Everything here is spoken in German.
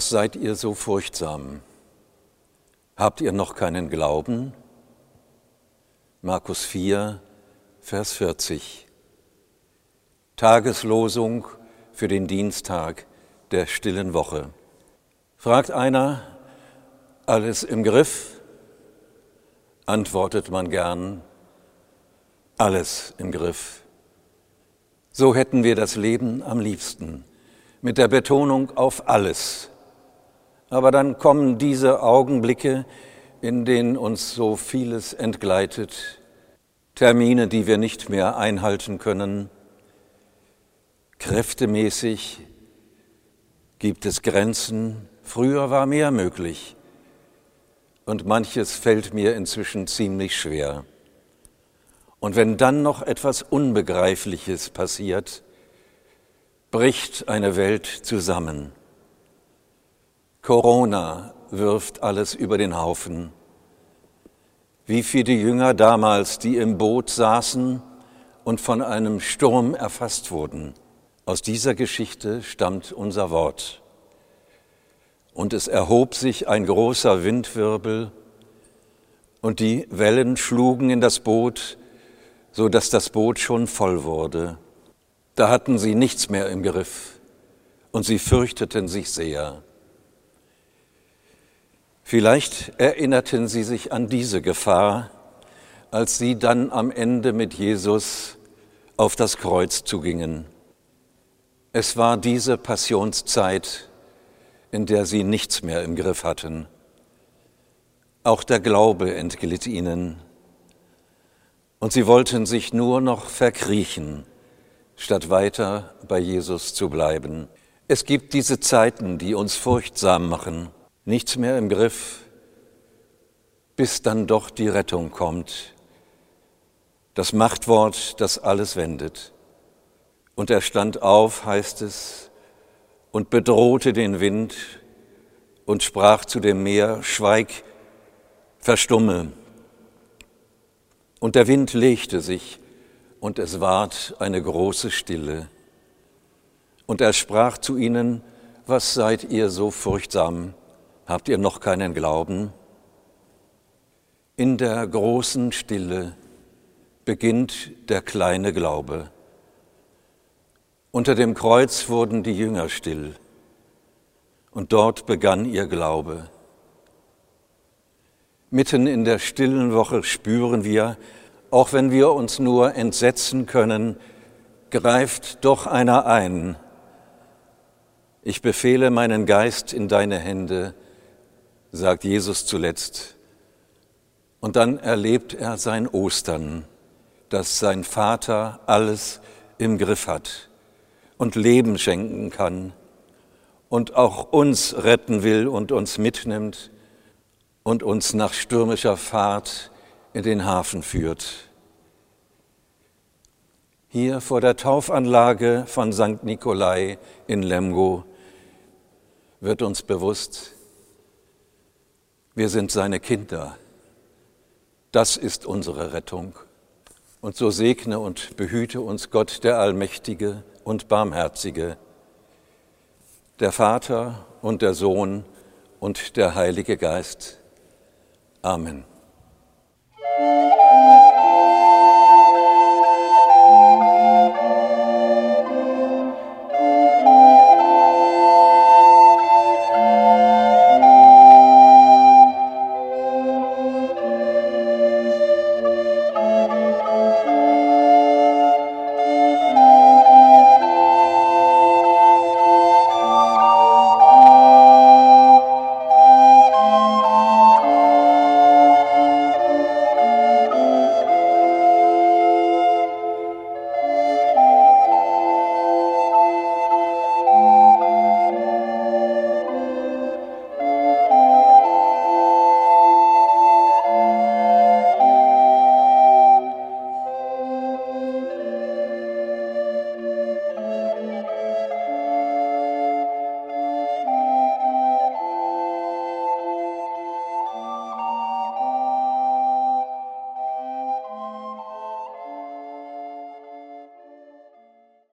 Was seid ihr so furchtsam? Habt ihr noch keinen Glauben? Markus 4, Vers 40. Tageslosung für den Dienstag der stillen Woche. Fragt einer, alles im Griff? Antwortet man gern, alles im Griff. So hätten wir das Leben am liebsten, mit der Betonung auf alles. Aber dann kommen diese Augenblicke, in denen uns so vieles entgleitet, Termine, die wir nicht mehr einhalten können. Kräftemäßig gibt es Grenzen. Früher war mehr möglich. Und manches fällt mir inzwischen ziemlich schwer. Und wenn dann noch etwas Unbegreifliches passiert, bricht eine Welt zusammen. Corona wirft alles über den Haufen. Wie viele Jünger damals, die im Boot saßen und von einem Sturm erfasst wurden. Aus dieser Geschichte stammt unser Wort. Und es erhob sich ein großer Windwirbel, und die Wellen schlugen in das Boot, so dass das Boot schon voll wurde. Da hatten sie nichts mehr im Griff, und sie fürchteten sich sehr. Vielleicht erinnerten Sie sich an diese Gefahr, als Sie dann am Ende mit Jesus auf das Kreuz zugingen. Es war diese Passionszeit, in der Sie nichts mehr im Griff hatten. Auch der Glaube entglitt Ihnen. Und Sie wollten sich nur noch verkriechen, statt weiter bei Jesus zu bleiben. Es gibt diese Zeiten, die uns furchtsam machen nichts mehr im Griff, bis dann doch die Rettung kommt. Das Machtwort, das alles wendet. Und er stand auf, heißt es, und bedrohte den Wind und sprach zu dem Meer, Schweig, verstumme. Und der Wind legte sich, und es ward eine große Stille. Und er sprach zu ihnen, was seid ihr so furchtsam? Habt ihr noch keinen Glauben? In der großen Stille beginnt der kleine Glaube. Unter dem Kreuz wurden die Jünger still und dort begann ihr Glaube. Mitten in der stillen Woche spüren wir, auch wenn wir uns nur entsetzen können, greift doch einer ein. Ich befehle meinen Geist in deine Hände, sagt Jesus zuletzt. Und dann erlebt er sein Ostern, dass sein Vater alles im Griff hat und Leben schenken kann und auch uns retten will und uns mitnimmt und uns nach stürmischer Fahrt in den Hafen führt. Hier vor der Taufanlage von St. Nikolai in Lemgo wird uns bewusst, wir sind seine Kinder. Das ist unsere Rettung. Und so segne und behüte uns Gott, der Allmächtige und Barmherzige, der Vater und der Sohn und der Heilige Geist. Amen.